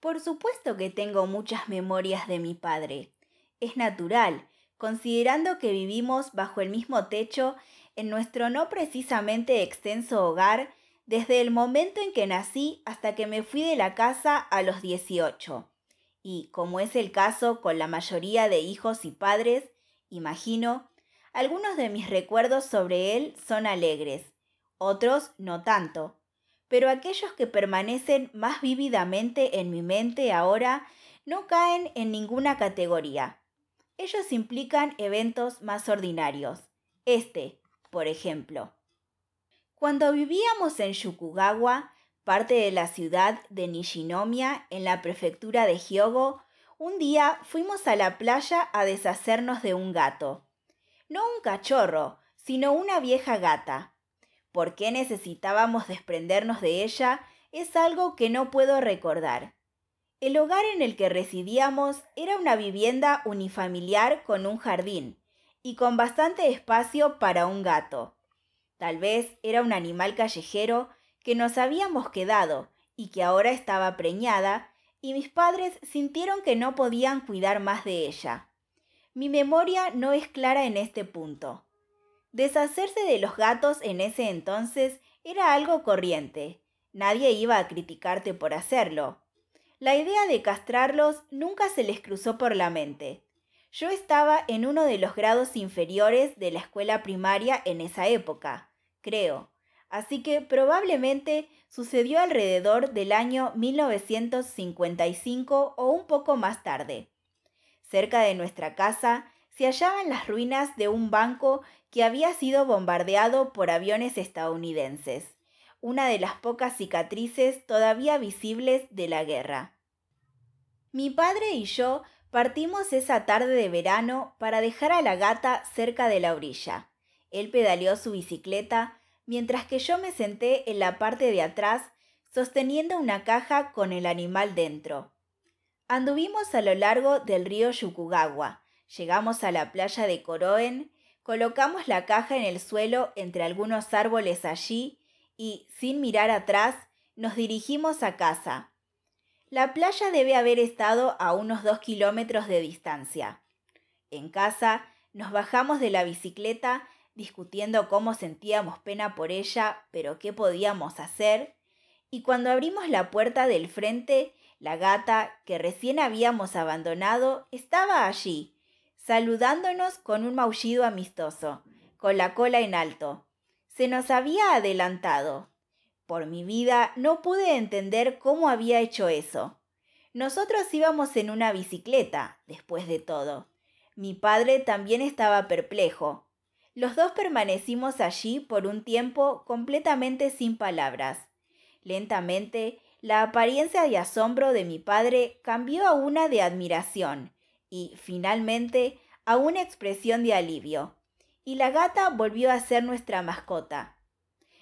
Por supuesto que tengo muchas memorias de mi padre. Es natural, considerando que vivimos bajo el mismo techo en nuestro no precisamente extenso hogar desde el momento en que nací hasta que me fui de la casa a los 18. Y, como es el caso con la mayoría de hijos y padres, imagino, algunos de mis recuerdos sobre él son alegres, otros no tanto, pero aquellos que permanecen más vívidamente en mi mente ahora no caen en ninguna categoría. Ellos implican eventos más ordinarios. Este, por ejemplo. Cuando vivíamos en Yukugawa, parte de la ciudad de Nishinomiya, en la prefectura de Hyogo, un día fuimos a la playa a deshacernos de un gato. No un cachorro, sino una vieja gata. ¿Por qué necesitábamos desprendernos de ella? Es algo que no puedo recordar. El hogar en el que residíamos era una vivienda unifamiliar con un jardín y con bastante espacio para un gato. Tal vez era un animal callejero que nos habíamos quedado y que ahora estaba preñada, y mis padres sintieron que no podían cuidar más de ella. Mi memoria no es clara en este punto. Deshacerse de los gatos en ese entonces era algo corriente. Nadie iba a criticarte por hacerlo. La idea de castrarlos nunca se les cruzó por la mente. Yo estaba en uno de los grados inferiores de la escuela primaria en esa época, creo. Así que probablemente sucedió alrededor del año 1955 o un poco más tarde. Cerca de nuestra casa se hallaban las ruinas de un banco que había sido bombardeado por aviones estadounidenses, una de las pocas cicatrices todavía visibles de la guerra. Mi padre y yo partimos esa tarde de verano para dejar a la gata cerca de la orilla. Él pedaleó su bicicleta mientras que yo me senté en la parte de atrás sosteniendo una caja con el animal dentro. Anduvimos a lo largo del río Yukugawa, llegamos a la playa de Koroen Colocamos la caja en el suelo entre algunos árboles allí y, sin mirar atrás, nos dirigimos a casa. La playa debe haber estado a unos dos kilómetros de distancia. En casa nos bajamos de la bicicleta discutiendo cómo sentíamos pena por ella, pero qué podíamos hacer, y cuando abrimos la puerta del frente, la gata, que recién habíamos abandonado, estaba allí, saludándonos con un maullido amistoso, con la cola en alto. Se nos había adelantado. Por mi vida no pude entender cómo había hecho eso. Nosotros íbamos en una bicicleta, después de todo. Mi padre también estaba perplejo. Los dos permanecimos allí por un tiempo completamente sin palabras. Lentamente, la apariencia de asombro de mi padre cambió a una de admiración y, finalmente, a una expresión de alivio. Y la gata volvió a ser nuestra mascota.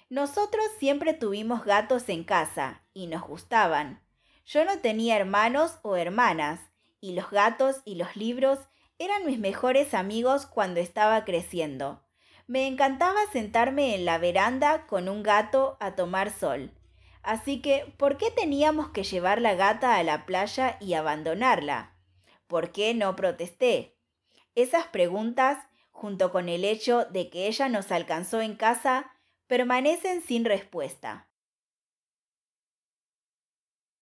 Nosotros siempre tuvimos gatos en casa y nos gustaban. Yo no tenía hermanos o hermanas, y los gatos y los libros eran mis mejores amigos cuando estaba creciendo. Me encantaba sentarme en la veranda con un gato a tomar sol. Así que, ¿por qué teníamos que llevar la gata a la playa y abandonarla? ¿Por qué no protesté? Esas preguntas, junto con el hecho de que ella nos alcanzó en casa, permanecen sin respuesta.